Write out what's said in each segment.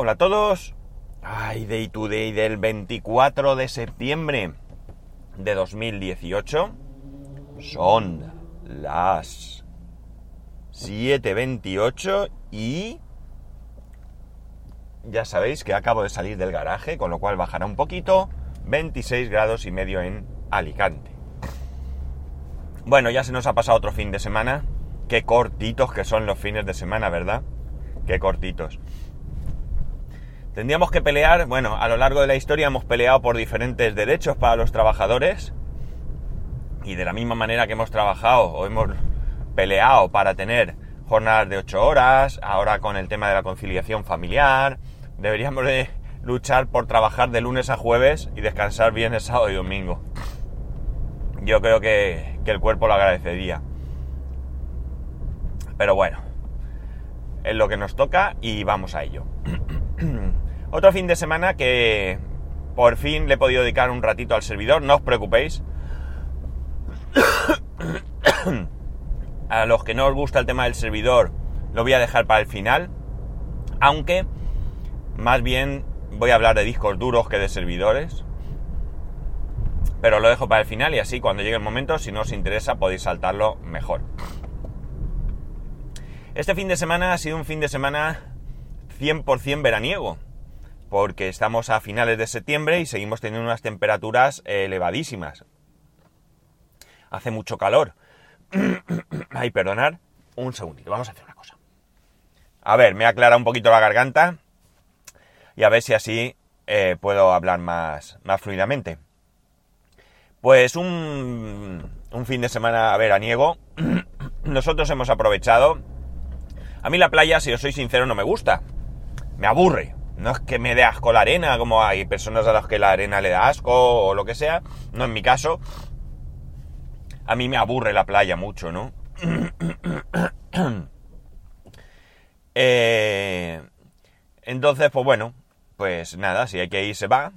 Hola a todos. Ay, Day to Day del 24 de septiembre de 2018. Son las 7.28 y... Ya sabéis que acabo de salir del garaje, con lo cual bajará un poquito. 26 grados y medio en Alicante. Bueno, ya se nos ha pasado otro fin de semana. Qué cortitos que son los fines de semana, ¿verdad? Qué cortitos. Tendríamos que pelear, bueno, a lo largo de la historia hemos peleado por diferentes derechos para los trabajadores y de la misma manera que hemos trabajado o hemos peleado para tener jornadas de 8 horas, ahora con el tema de la conciliación familiar, deberíamos de luchar por trabajar de lunes a jueves y descansar viernes, sábado y domingo. Yo creo que, que el cuerpo lo agradecería. Pero bueno, es lo que nos toca y vamos a ello. Otro fin de semana que por fin le he podido dedicar un ratito al servidor, no os preocupéis. a los que no os gusta el tema del servidor, lo voy a dejar para el final. Aunque, más bien, voy a hablar de discos duros que de servidores. Pero lo dejo para el final y así cuando llegue el momento, si no os interesa, podéis saltarlo mejor. Este fin de semana ha sido un fin de semana 100% veraniego, porque estamos a finales de septiembre y seguimos teniendo unas temperaturas elevadísimas. Hace mucho calor. Ay, perdonar. Un segundito, vamos a hacer una cosa. A ver, me aclara un poquito la garganta y a ver si así eh, puedo hablar más, más fluidamente. Pues un, un fin de semana veraniego. Nosotros hemos aprovechado a mí la playa, si os soy sincero, no me gusta. Me aburre. No es que me dé asco la arena, como hay personas a las que la arena le da asco o lo que sea. No en mi caso. A mí me aburre la playa mucho, ¿no? eh, entonces, pues bueno, pues nada, si hay que ir se va,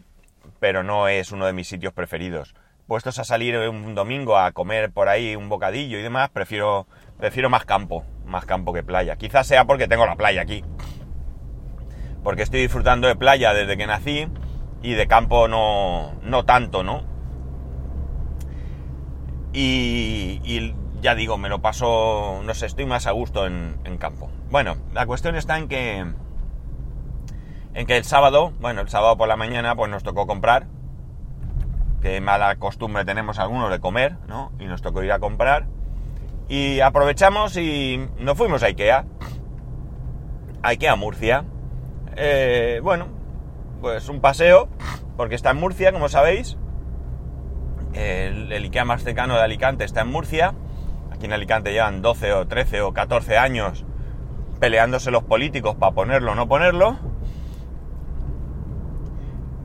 pero no es uno de mis sitios preferidos. Puestos a salir un domingo a comer por ahí un bocadillo y demás, prefiero, prefiero más campo más campo que playa. Quizás sea porque tengo la playa aquí. Porque estoy disfrutando de playa desde que nací y de campo no, no tanto, ¿no? Y, ya digo, me lo paso, no sé, estoy más a gusto en, en campo. Bueno, la cuestión está en que, en que el sábado, bueno, el sábado por la mañana, pues nos tocó comprar. Que mala costumbre tenemos algunos de comer, ¿no? Y nos tocó ir a comprar. Y aprovechamos y nos fuimos a Ikea. A Ikea Murcia. Eh, bueno, pues un paseo, porque está en Murcia, como sabéis. El, el, Ikea más cercano de Alicante está en Murcia. Aquí en Alicante llevan 12 o 13 o 14 años peleándose los políticos para ponerlo o no ponerlo.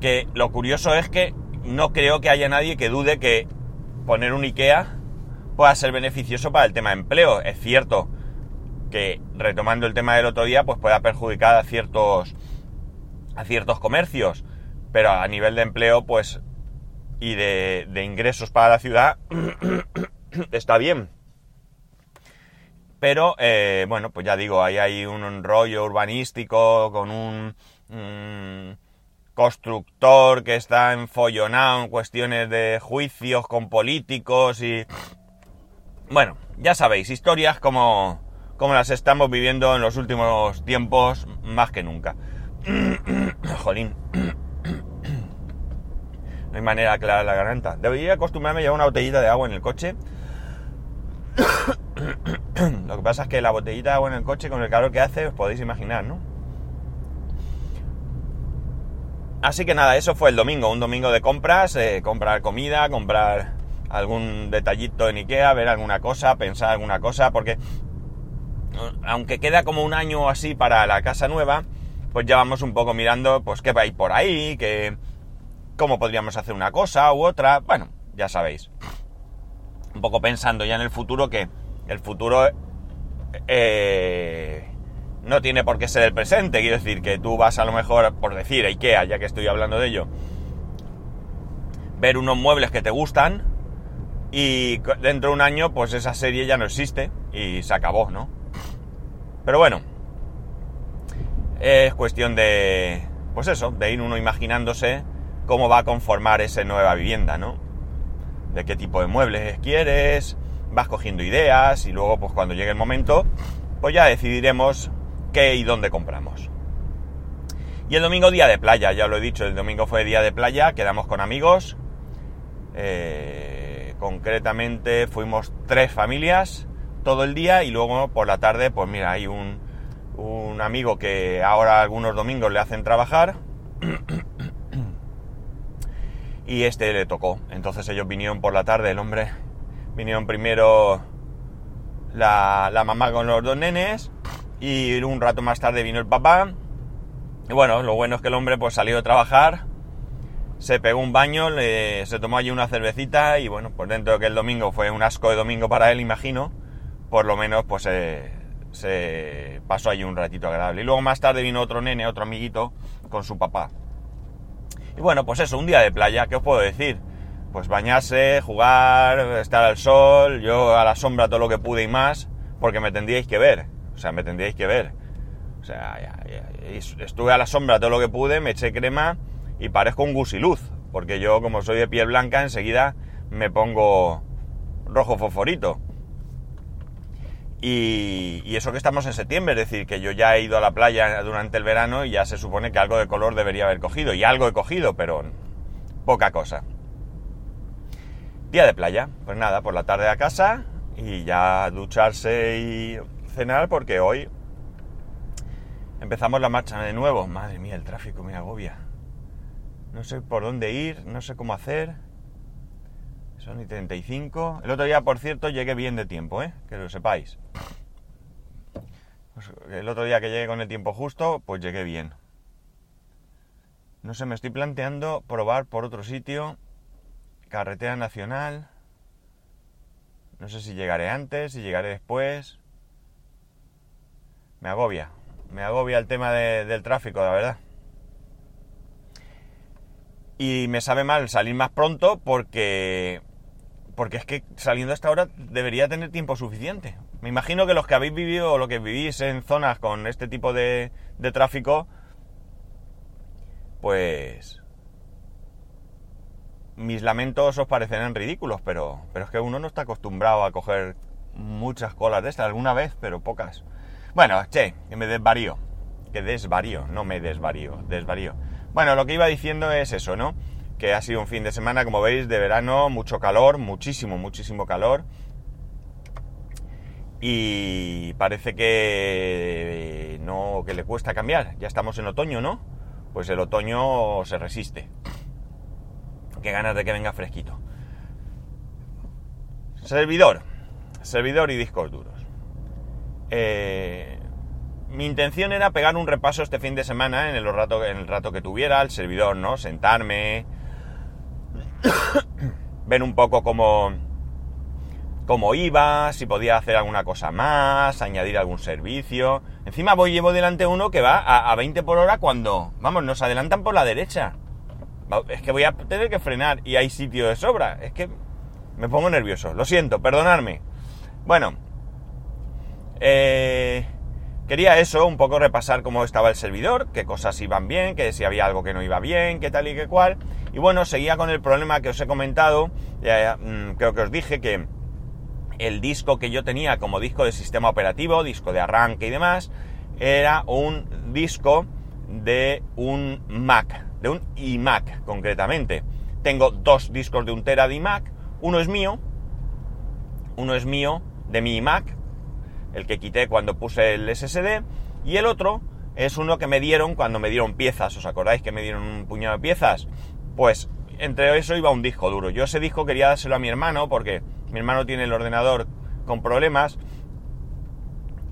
Que lo curioso es que no creo que haya nadie que dude que poner un Ikea pueda ser beneficioso para el tema de empleo. Es cierto que, retomando el tema del otro día, pues pueda perjudicar a ciertos, a ciertos comercios, pero a nivel de empleo, pues, y de, de ingresos para la ciudad, está bien. Pero, eh, bueno, pues ya digo, ahí hay un rollo urbanístico con un, un constructor que está enfollonado en cuestiones de juicios con políticos y bueno, ya sabéis, historias como, como las estamos viviendo en los últimos tiempos más que nunca. Jolín. No hay manera de aclarar la garganta. Debería acostumbrarme a llevar una botellita de agua en el coche. Lo que pasa es que la botellita de agua en el coche con el calor que hace os podéis imaginar, ¿no? Así que nada, eso fue el domingo, un domingo de compras, eh, comprar comida, comprar algún detallito en Ikea, ver alguna cosa, pensar alguna cosa, porque aunque queda como un año así para la casa nueva, pues ya vamos un poco mirando, pues qué ir por ahí, que cómo podríamos hacer una cosa u otra, bueno, ya sabéis. Un poco pensando ya en el futuro, que el futuro eh, no tiene por qué ser el presente, quiero decir que tú vas a lo mejor, por decir, Ikea, ya que estoy hablando de ello, ver unos muebles que te gustan, y dentro de un año, pues esa serie ya no existe y se acabó, ¿no? Pero bueno, es cuestión de, pues eso, de ir uno imaginándose cómo va a conformar esa nueva vivienda, ¿no? De qué tipo de muebles quieres, vas cogiendo ideas y luego, pues cuando llegue el momento, pues ya decidiremos qué y dónde compramos. Y el domingo día de playa, ya lo he dicho, el domingo fue día de playa, quedamos con amigos. Eh, concretamente fuimos tres familias todo el día y luego por la tarde, pues mira, hay un, un amigo que ahora algunos domingos le hacen trabajar y este le tocó. Entonces ellos vinieron por la tarde, el hombre, vinieron primero la, la mamá con los dos nenes y un rato más tarde vino el papá y bueno, lo bueno es que el hombre pues salió a trabajar, se pegó un baño, se tomó allí una cervecita y bueno, pues dentro de que el domingo fue un asco de domingo para él, imagino, por lo menos pues se pasó allí un ratito agradable. Y luego más tarde vino otro nene, otro amiguito, con su papá. Y bueno, pues eso, un día de playa, ¿qué os puedo decir? Pues bañarse, jugar, estar al sol, yo a la sombra todo lo que pude y más, porque me tendríais que ver, o sea, me tendríais que ver. O sea, estuve a la sombra todo lo que pude, me eché crema y parezco un gusiluz, porque yo como soy de piel blanca enseguida me pongo rojo fosforito. Y, y, eso que estamos en septiembre, es decir, que yo ya he ido a la playa durante el verano y ya se supone que algo de color debería haber cogido. Y algo he cogido, pero poca cosa. Día de playa, pues nada, por la tarde a casa y ya ducharse y cenar porque hoy Empezamos la marcha de nuevo. Madre mía, el tráfico me agobia. No sé por dónde ir, no sé cómo hacer. Son y 35. El otro día, por cierto, llegué bien de tiempo, ¿eh? Que lo sepáis. Pues, el otro día que llegué con el tiempo justo, pues llegué bien. No sé, me estoy planteando probar por otro sitio. Carretera nacional. No sé si llegaré antes, si llegaré después. Me agobia me agobia el tema del tráfico, la verdad. Y me sabe mal salir más pronto porque. Porque es que saliendo a esta hora debería tener tiempo suficiente. Me imagino que los que habéis vivido o lo que vivís en zonas con este tipo de, de tráfico, pues. Mis lamentos os parecerán ridículos, pero, pero es que uno no está acostumbrado a coger muchas colas de estas, alguna vez, pero pocas. Bueno, che, que me desvarío. Que desvarío, no me desvarío, desvarío. Bueno, lo que iba diciendo es eso, ¿no? Que ha sido un fin de semana, como veis, de verano, mucho calor, muchísimo, muchísimo calor. Y parece que no, que le cuesta cambiar. Ya estamos en otoño, ¿no? Pues el otoño se resiste. Qué ganas de que venga fresquito. Servidor. Servidor y discos duros. Eh, mi intención era pegar un repaso este fin de semana en el rato, en el rato que tuviera el servidor, ¿no? Sentarme, ver un poco cómo, cómo iba, si podía hacer alguna cosa más, añadir algún servicio. Encima voy llevo delante uno que va a, a 20 por hora cuando, vamos, nos adelantan por la derecha. Es que voy a tener que frenar y hay sitio de sobra. Es que me pongo nervioso. Lo siento, perdonadme. Bueno, eh, quería eso, un poco repasar cómo estaba el servidor, qué cosas iban bien, que si había algo que no iba bien, qué tal y qué cual. Y bueno, seguía con el problema que os he comentado, mm, creo que os dije que el disco que yo tenía como disco de sistema operativo, disco de arranque y demás, era un disco de un Mac, de un iMac concretamente. Tengo dos discos de un tera de iMac, uno es mío, uno es mío de mi iMac, el que quité cuando puse el SSD, y el otro es uno que me dieron cuando me dieron piezas. ¿Os acordáis que me dieron un puñado de piezas? Pues entre eso iba un disco duro. Yo ese disco quería dárselo a mi hermano porque mi hermano tiene el ordenador con problemas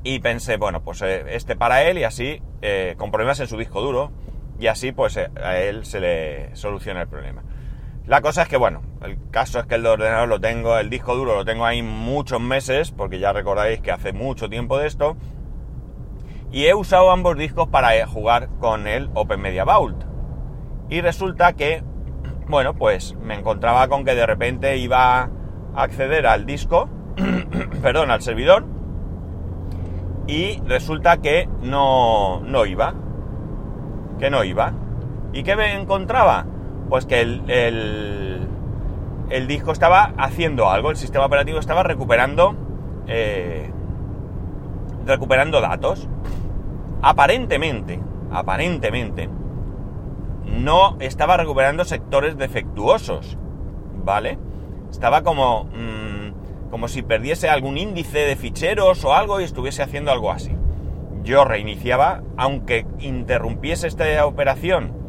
y pensé, bueno, pues eh, este para él y así, eh, con problemas en su disco duro, y así pues eh, a él se le soluciona el problema. La cosa es que, bueno, el caso es que el ordenador lo tengo, el disco duro lo tengo ahí muchos meses, porque ya recordáis que hace mucho tiempo de esto, y he usado ambos discos para eh, jugar con el Open Media Vault. Y resulta que, bueno, pues me encontraba con que de repente iba a acceder al disco, perdón, al servidor, y resulta que no, no iba. que no iba. ¿Y qué me encontraba? Pues que el, el, disco estaba haciendo algo, el sistema operativo estaba recuperando, eh, recuperando datos. Aparentemente, aparentemente, no estaba recuperando sectores defectuosos, ¿vale? Estaba como, mmm, como si perdiese algún índice de ficheros o algo y estuviese haciendo algo así. Yo reiniciaba, aunque interrumpiese esta operación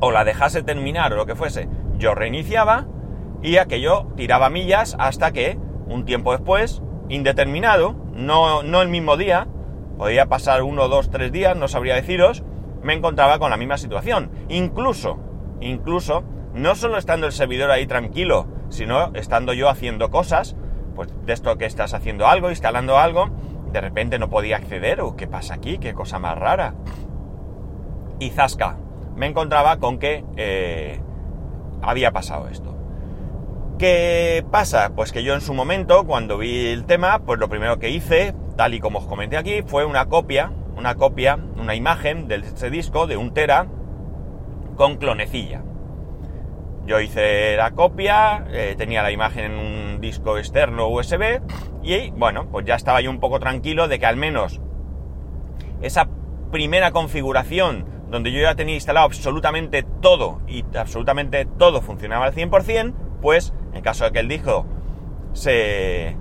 o la dejase terminar o lo que fuese, yo reiniciaba y aquello tiraba millas hasta que, un tiempo después, indeterminado, no, no el mismo día, podía pasar uno, dos, tres días, no sabría deciros, me encontraba con la misma situación. Incluso, incluso, no solo estando el servidor ahí tranquilo, sino estando yo haciendo cosas, pues de esto que estás haciendo algo, instalando algo, de repente no podía acceder, o qué pasa aquí, qué cosa más rara. Y zasca, me encontraba con que eh, había pasado esto. ¿Qué pasa? Pues que yo en su momento, cuando vi el tema, pues lo primero que hice, tal y como os comenté aquí, fue una copia, una copia, una imagen de ese disco de un tera con clonecilla. Yo hice la copia, eh, tenía la imagen en un disco externo USB y bueno, pues ya estaba yo un poco tranquilo de que al menos esa primera configuración donde yo ya tenía instalado absolutamente todo y absolutamente todo funcionaba al 100%, pues en caso de que el disco se,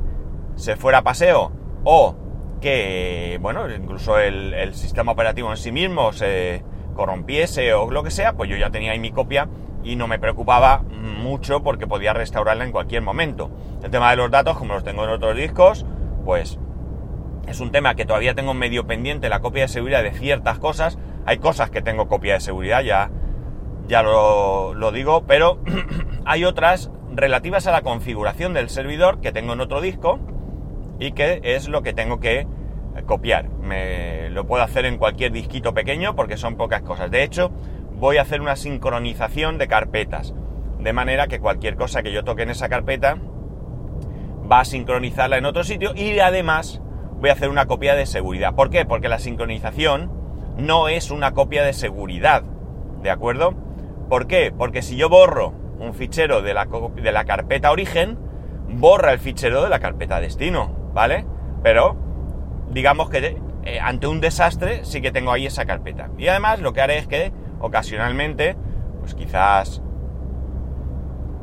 se fuera a paseo o que, bueno, incluso el, el, sistema operativo en sí mismo se corrompiese o lo que sea, pues yo ya tenía ahí mi copia y no me preocupaba mucho porque podía restaurarla en cualquier momento. El tema de los datos, como los tengo en otros discos, pues es un tema que todavía tengo medio pendiente, la copia de seguridad de ciertas cosas. Hay cosas que tengo copia de seguridad, ya, ya lo, lo digo, pero hay otras relativas a la configuración del servidor que tengo en otro disco y que es lo que tengo que copiar. Me lo puedo hacer en cualquier disquito pequeño porque son pocas cosas. De hecho, voy a hacer una sincronización de carpetas. De manera que cualquier cosa que yo toque en esa carpeta va a sincronizarla en otro sitio y además voy a hacer una copia de seguridad. ¿Por qué? Porque la sincronización no es una copia de seguridad. ¿De acuerdo? ¿Por qué? Porque si yo borro un fichero de la, de la carpeta origen, borra el fichero de la carpeta destino, ¿vale? Pero digamos que eh, ante un desastre sí que tengo ahí esa carpeta. Y además lo que haré es que ocasionalmente, pues quizás...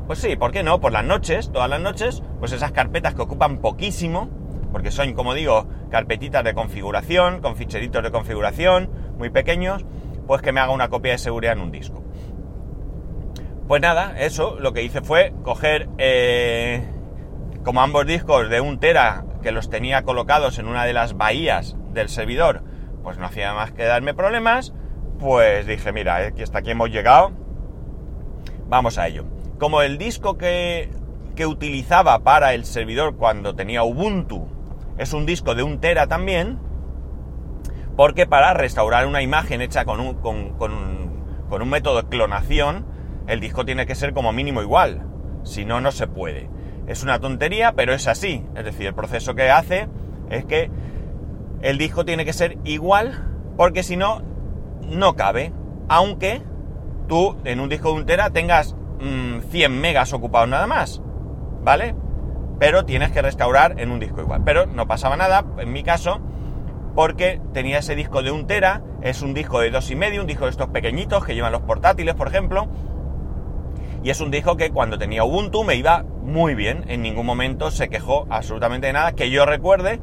Pues sí, ¿por qué no? Por las noches, todas las noches, pues esas carpetas que ocupan poquísimo, porque son, como digo, carpetitas de configuración, con ficheritos de configuración muy pequeños, pues que me haga una copia de seguridad en un disco. Pues nada, eso lo que hice fue coger eh, como ambos discos de un tera que los tenía colocados en una de las bahías del servidor, pues no hacía más que darme problemas, pues dije, mira, aquí hasta aquí hemos llegado, vamos a ello. Como el disco que, que utilizaba para el servidor cuando tenía Ubuntu es un disco de un tera también, porque para restaurar una imagen hecha con un, con, con, un método de clonación, el disco tiene que ser como mínimo igual, si no, no se puede. Es una tontería, pero es así. Es decir, el proceso que hace es que el disco tiene que ser igual, porque si no, no cabe. Aunque tú en un disco de un tera tengas mmm, 100 megas ocupados nada más, ¿vale? Pero tienes que restaurar en un disco igual. Pero no pasaba nada, en mi caso, porque tenía ese disco de un tera, es un disco de dos y medio, un disco de estos pequeñitos que llevan los portátiles, por ejemplo, y es un disco que cuando tenía Ubuntu me iba muy bien, en ningún momento se quejó absolutamente de nada que yo recuerde,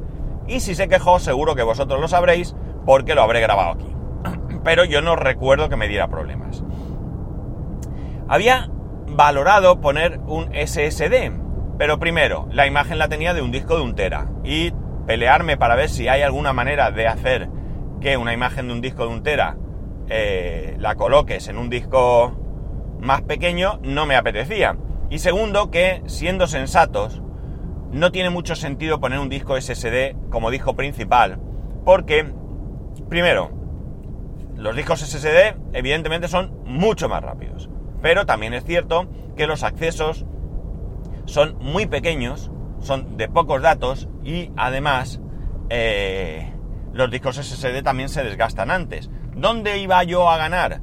y si se quejó seguro que vosotros lo sabréis porque lo habré grabado aquí. Pero yo no recuerdo que me diera problemas. Había valorado poner un SSD, pero primero, la imagen la tenía de un disco de un tera, y pelearme para ver si hay alguna manera de hacer que una imagen de un disco de un tera eh, la coloques en un disco más pequeño no me apetecía. Y segundo, que siendo sensatos, no tiene mucho sentido poner un disco SSD como disco principal, porque, primero, los discos SSD evidentemente son mucho más rápidos, pero también es cierto que los accesos son muy pequeños, son de pocos datos y además eh, los discos SSD también se desgastan antes. ¿Dónde iba yo a ganar?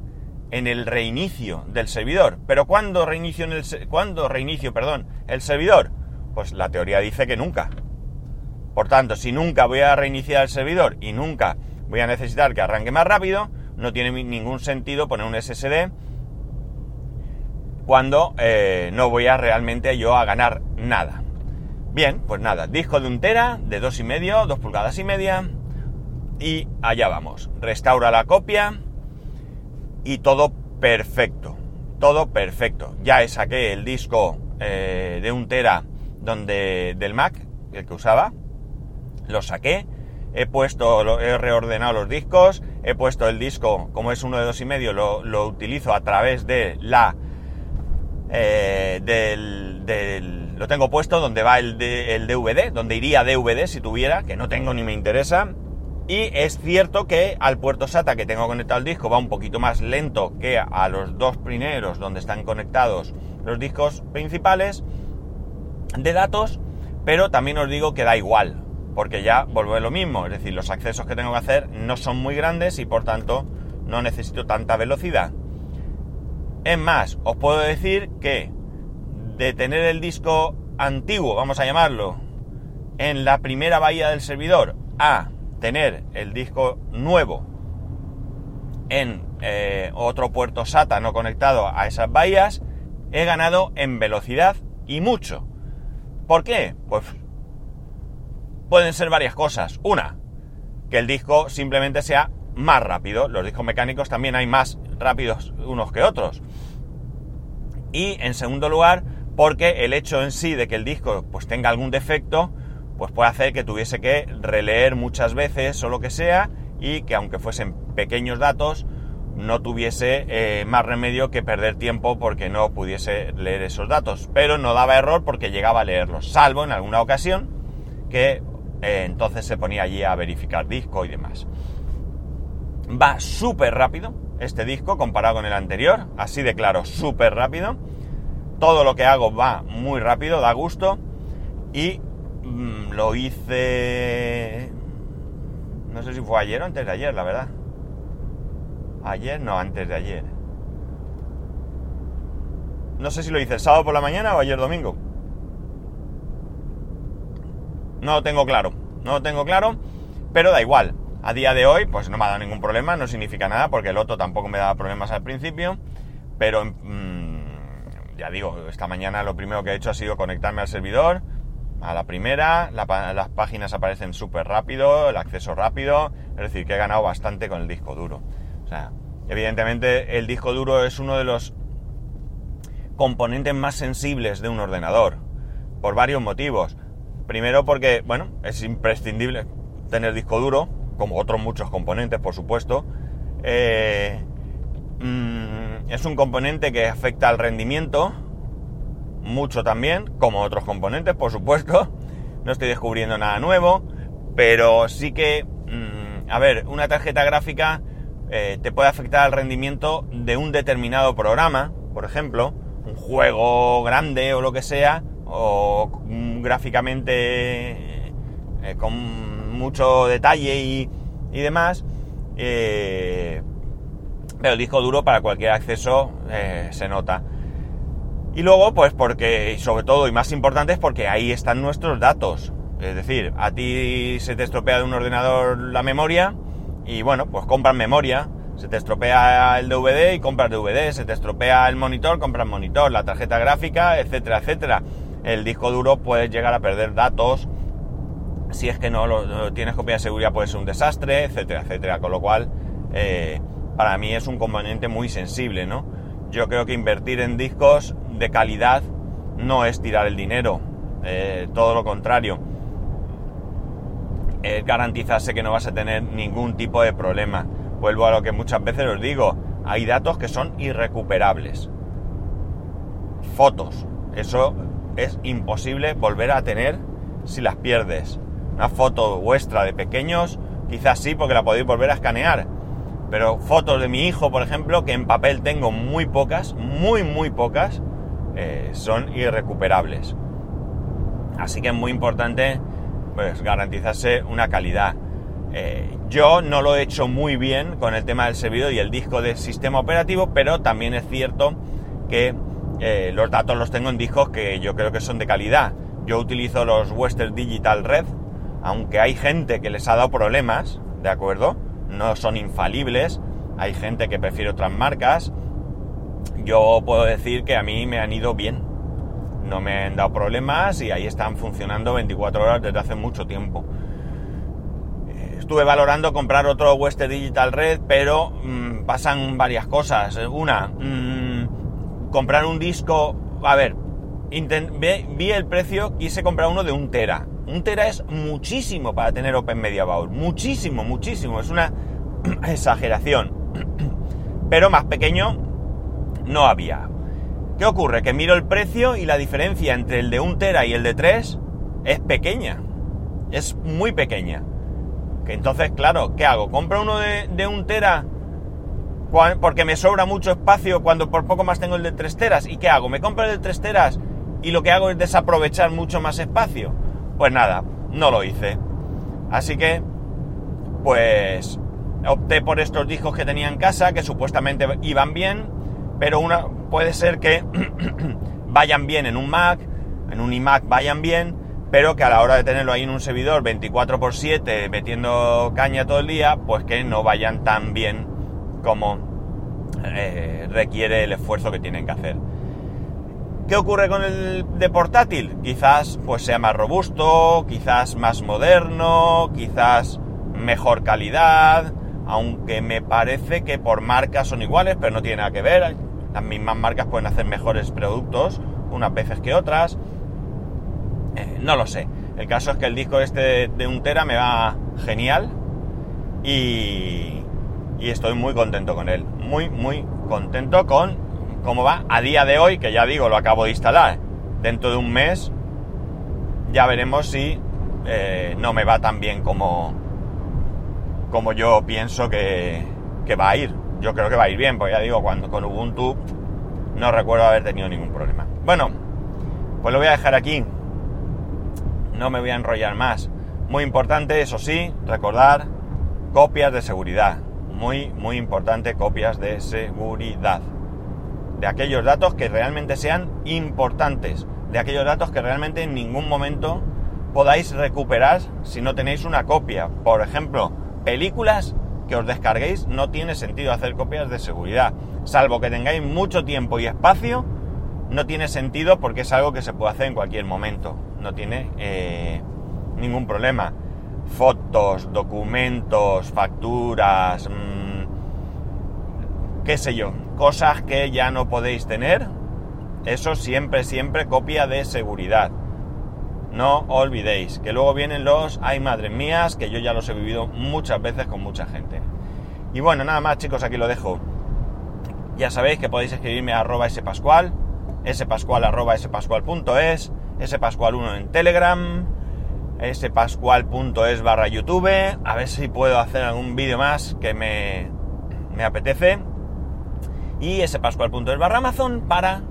En el reinicio del servidor. Pero ¿cuándo reinicio, en el, ¿cuándo reinicio perdón, el servidor? Pues la teoría dice que nunca. Por tanto, si nunca voy a reiniciar el servidor y nunca voy a necesitar que arranque más rápido, no tiene ningún sentido poner un SSD cuando eh, no voy a realmente yo a ganar nada. Bien, pues nada, disco de un tera, de dos y medio, dos pulgadas y media, y allá vamos. Restaura la copia y todo perfecto, todo perfecto. Ya saqué el disco eh, de un tera donde del Mac, el que usaba, lo saqué, he puesto, he reordenado los discos, he puesto el disco, como es uno de dos y medio, lo, lo utilizo a través de la eh, lo tengo puesto donde va el, DVD, donde iría DVD si tuviera, que no tengo ni me interesa. Y es cierto que al puerto SATA que tengo conectado el disco va un poquito más lento que a los dos primeros donde están conectados los discos principales de datos, pero también os digo que da igual, porque ya vuelvo a lo mismo, es decir, los accesos que tengo que hacer no son muy grandes y por tanto no necesito tanta velocidad. Es más, os puedo decir que de tener el disco antiguo, vamos a llamarlo, en la primera bahía del servidor a tener el disco nuevo en eh, otro puerto SATA no conectado a esas bahías, he ganado en velocidad y mucho. ¿Por qué? Pues pueden ser varias cosas. Una, que el disco simplemente sea más rápido. Los discos mecánicos también hay más rápidos unos que otros. Y en segundo lugar, porque el hecho en sí de que el disco pues tenga algún defecto, pues puede hacer que tuviese que releer muchas veces o lo que sea y que aunque fuesen pequeños datos, no tuviese eh, más remedio que perder tiempo porque no pudiese leer esos datos. Pero no daba error porque llegaba a leerlos, salvo en alguna ocasión que eh, entonces se ponía allí a verificar disco y demás. Va súper rápido, este disco comparado con el anterior, así de claro, súper rápido. Todo lo que hago va muy rápido, da gusto y mm, lo hice... No sé si fue ayer o antes de ayer, la verdad. Ayer, no, antes de ayer. No sé si lo hice el sábado por la mañana o ayer domingo. No lo tengo claro, no lo tengo claro, pero da igual. A día de hoy, pues no me ha dado ningún problema, no significa nada, porque el otro tampoco me daba problemas al principio, pero mm, ya digo, esta mañana lo primero que he hecho ha sido conectarme al servidor, a la primera, las páginas aparecen súper rápido, el acceso rápido, es decir, que he ganado bastante con el disco duro. O sea, evidentemente el disco duro es uno de los componentes más sensibles de un ordenador, por varios motivos. Primero porque, bueno, es imprescindible tener disco duro, como otros muchos componentes, por supuesto. Eh, mm, es un componente que afecta al rendimiento, mucho también, como otros componentes, por supuesto. No estoy descubriendo nada nuevo, pero sí que, mm, a ver, una tarjeta gráfica eh, te puede afectar al rendimiento de un determinado programa, por ejemplo, un juego grande o lo que sea, o mm, gráficamente eh, con mucho detalle y, demás. Eh, pero el disco duro para cualquier acceso eh, se nota. Y luego, pues porque, y sobre todo y más importante, es porque ahí están nuestros datos. Es decir, a ti se te estropea de un ordenador la memoria y bueno, pues compras memoria. Se te estropea el DVD y compras DVD. Se te estropea el monitor, compras monitor, la tarjeta gráfica, etcétera, etcétera. El disco duro puedes llegar a perder datos si es que no lo, tienes copia de seguridad puede ser un desastre, etcétera, etcétera. Con lo cual, eh, para mí es un componente muy sensible, ¿no? Yo creo que invertir en discos de calidad no es tirar el dinero, eh, todo lo contrario. Es garantizarse que no vas a tener ningún tipo de problema. Vuelvo a lo que muchas veces os digo, hay datos que son irrecuperables. Fotos, eso es imposible volver a tener si las pierdes. Una foto vuestra de pequeños, quizás sí, porque la podéis volver a escanear. Pero fotos de mi hijo, por ejemplo, que en papel tengo muy pocas, muy, muy pocas, eh, son irrecuperables. Así que es muy importante pues, garantizarse una calidad. Eh, yo no lo he hecho muy bien con el tema del servidor y el disco del sistema operativo, pero también es cierto que eh, los datos los tengo en discos que yo creo que son de calidad. Yo utilizo los Western Digital Red, aunque hay gente que les ha dado problemas, ¿de acuerdo? No son infalibles, hay gente que prefiere otras marcas. Yo puedo decir que a mí me han ido bien. No me han dado problemas y ahí están funcionando 24 horas desde hace mucho tiempo estuve valorando comprar otro Western Digital Red, pero mm, pasan varias cosas. Una, mm, comprar un disco. A ver, vi, el precio, quise comprar uno de un Tera. Un Tera es muchísimo para tener Open Media Bowl. Muchísimo, muchísimo. Es una exageración. Pero más pequeño no había. ¿Qué ocurre? Que miro el precio y la diferencia entre el de un Tera y el de 3 es pequeña. Es muy pequeña. Entonces, claro, ¿qué hago? ¿Compro uno de, un tera porque me sobra mucho espacio cuando por poco más tengo el de 3 teras? ¿Y qué hago? ¿Me compro el de 3 teras y lo que hago es desaprovechar mucho más espacio? Pues nada, no lo hice. Así que, pues, opté por estos discos que tenía en casa, que supuestamente iban bien, pero una, puede ser que vayan bien en un Mac, en un iMac vayan bien, pero que a la hora de tenerlo ahí en un servidor 24x7 metiendo caña todo el día, pues que no vayan tan bien como eh, requiere el esfuerzo que tienen que hacer. ¿Qué ocurre con el de portátil? Quizás pues sea más robusto, quizás más moderno, quizás mejor calidad, aunque me parece que por marcas son iguales, pero no tiene nada que ver. Las mismas marcas pueden hacer mejores productos unas veces que otras. Eh, no lo sé. El caso es que el disco este de, un tera me va genial y, y estoy muy contento con él. Muy, muy contento con cómo va a día de hoy, que ya digo, lo acabo de instalar. Dentro de un mes ya veremos si eh, no me va tan bien como, como yo pienso que, que, va a ir. Yo creo que va a ir bien, porque ya digo, cuando con Ubuntu no recuerdo haber tenido ningún problema. Bueno, pues lo voy a dejar aquí no me voy a enrollar más. Muy importante, eso sí, recordar copias de seguridad. Muy, muy importante, copias de seguridad. De aquellos datos que realmente sean importantes. De aquellos datos que realmente en ningún momento podáis recuperar si no tenéis una copia. Por ejemplo, películas que os descarguéis no tiene sentido hacer copias de seguridad. Salvo que tengáis mucho tiempo y espacio, no tiene sentido porque es algo que se puede hacer en cualquier momento no tiene eh, ningún problema. Fotos, documentos, facturas, mm, qué sé yo, cosas que ya no podéis tener, eso siempre, siempre copia de seguridad. No olvidéis que luego vienen los, ay madre mías, que yo ya los he vivido muchas veces con mucha gente. Y bueno, nada más chicos, aquí lo dejo. Ya sabéis que podéis escribirme a arroba spascual, spascual arroba spascual.es spascual1 en Telegram, spascual.es barra YouTube, a ver si puedo hacer algún vídeo más que me, me apetece, y spascual.es barra Amazon para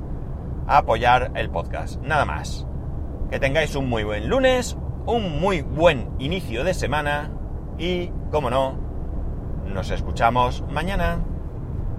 apoyar el podcast. Nada más. Que tengáis un muy buen lunes, un muy buen inicio de semana y, como no, nos escuchamos mañana.